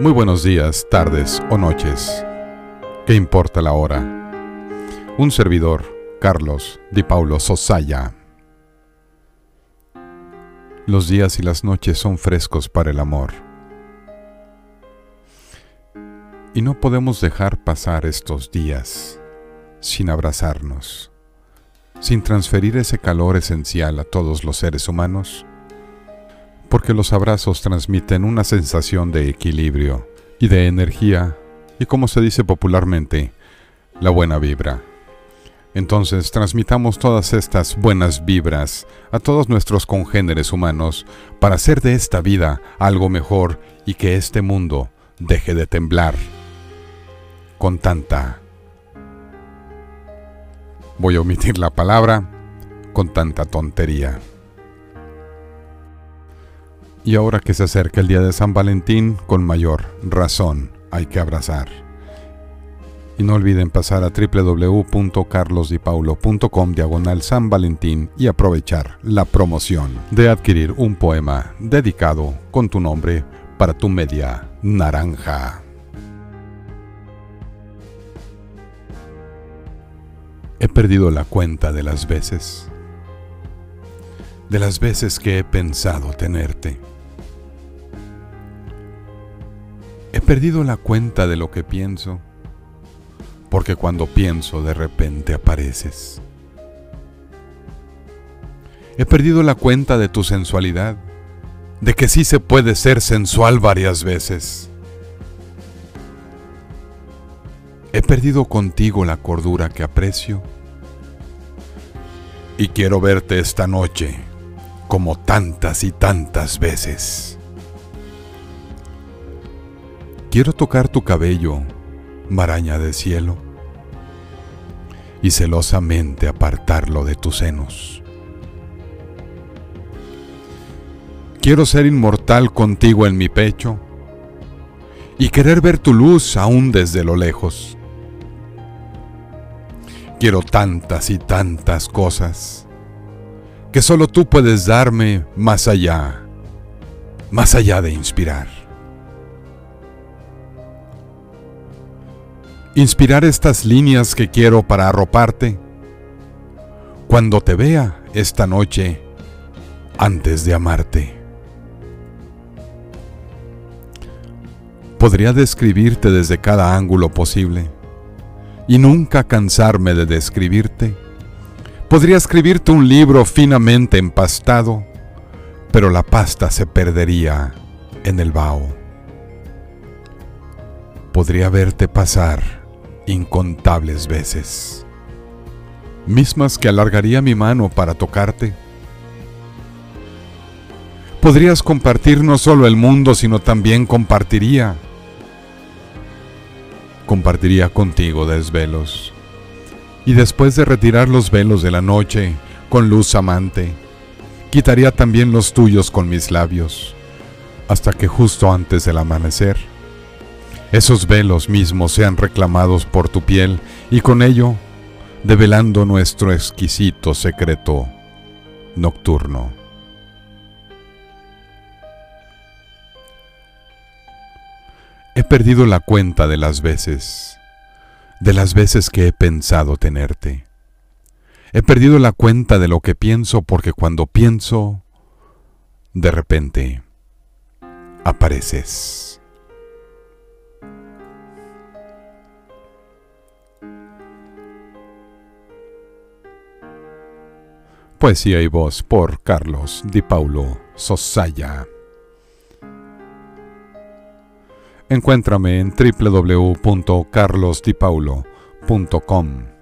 Muy buenos días, tardes o noches. ¿Qué importa la hora? Un servidor, Carlos Di Paulo Sosaya. Los días y las noches son frescos para el amor. Y no podemos dejar pasar estos días sin abrazarnos, sin transferir ese calor esencial a todos los seres humanos porque los abrazos transmiten una sensación de equilibrio y de energía y como se dice popularmente, la buena vibra. Entonces transmitamos todas estas buenas vibras a todos nuestros congéneres humanos para hacer de esta vida algo mejor y que este mundo deje de temblar con tanta... Voy a omitir la palabra, con tanta tontería. Y ahora que se acerca el día de San Valentín, con mayor razón hay que abrazar. Y no olviden pasar a www.carlosdipaulo.com diagonal San Valentín y aprovechar la promoción de adquirir un poema dedicado con tu nombre para tu media naranja. He perdido la cuenta de las veces, de las veces que he pensado tenerte perdido la cuenta de lo que pienso, porque cuando pienso de repente apareces. He perdido la cuenta de tu sensualidad, de que sí se puede ser sensual varias veces. He perdido contigo la cordura que aprecio y quiero verte esta noche como tantas y tantas veces. Quiero tocar tu cabello, maraña de cielo, y celosamente apartarlo de tus senos. Quiero ser inmortal contigo en mi pecho y querer ver tu luz aún desde lo lejos. Quiero tantas y tantas cosas que solo tú puedes darme más allá, más allá de inspirar. Inspirar estas líneas que quiero para arroparte cuando te vea esta noche antes de amarte. Podría describirte desde cada ángulo posible y nunca cansarme de describirte. Podría escribirte un libro finamente empastado, pero la pasta se perdería en el vaho. Podría verte pasar incontables veces, mismas que alargaría mi mano para tocarte. Podrías compartir no solo el mundo, sino también compartiría. Compartiría contigo desvelos. Y después de retirar los velos de la noche con luz amante, quitaría también los tuyos con mis labios, hasta que justo antes del amanecer esos velos mismos sean reclamados por tu piel y con ello develando nuestro exquisito secreto nocturno. He perdido la cuenta de las veces, de las veces que he pensado tenerte. He perdido la cuenta de lo que pienso porque cuando pienso, de repente, apareces. Poesía y voz por Carlos Di Paulo Sosaya. Encuéntrame en www.carlosdipaulo.com.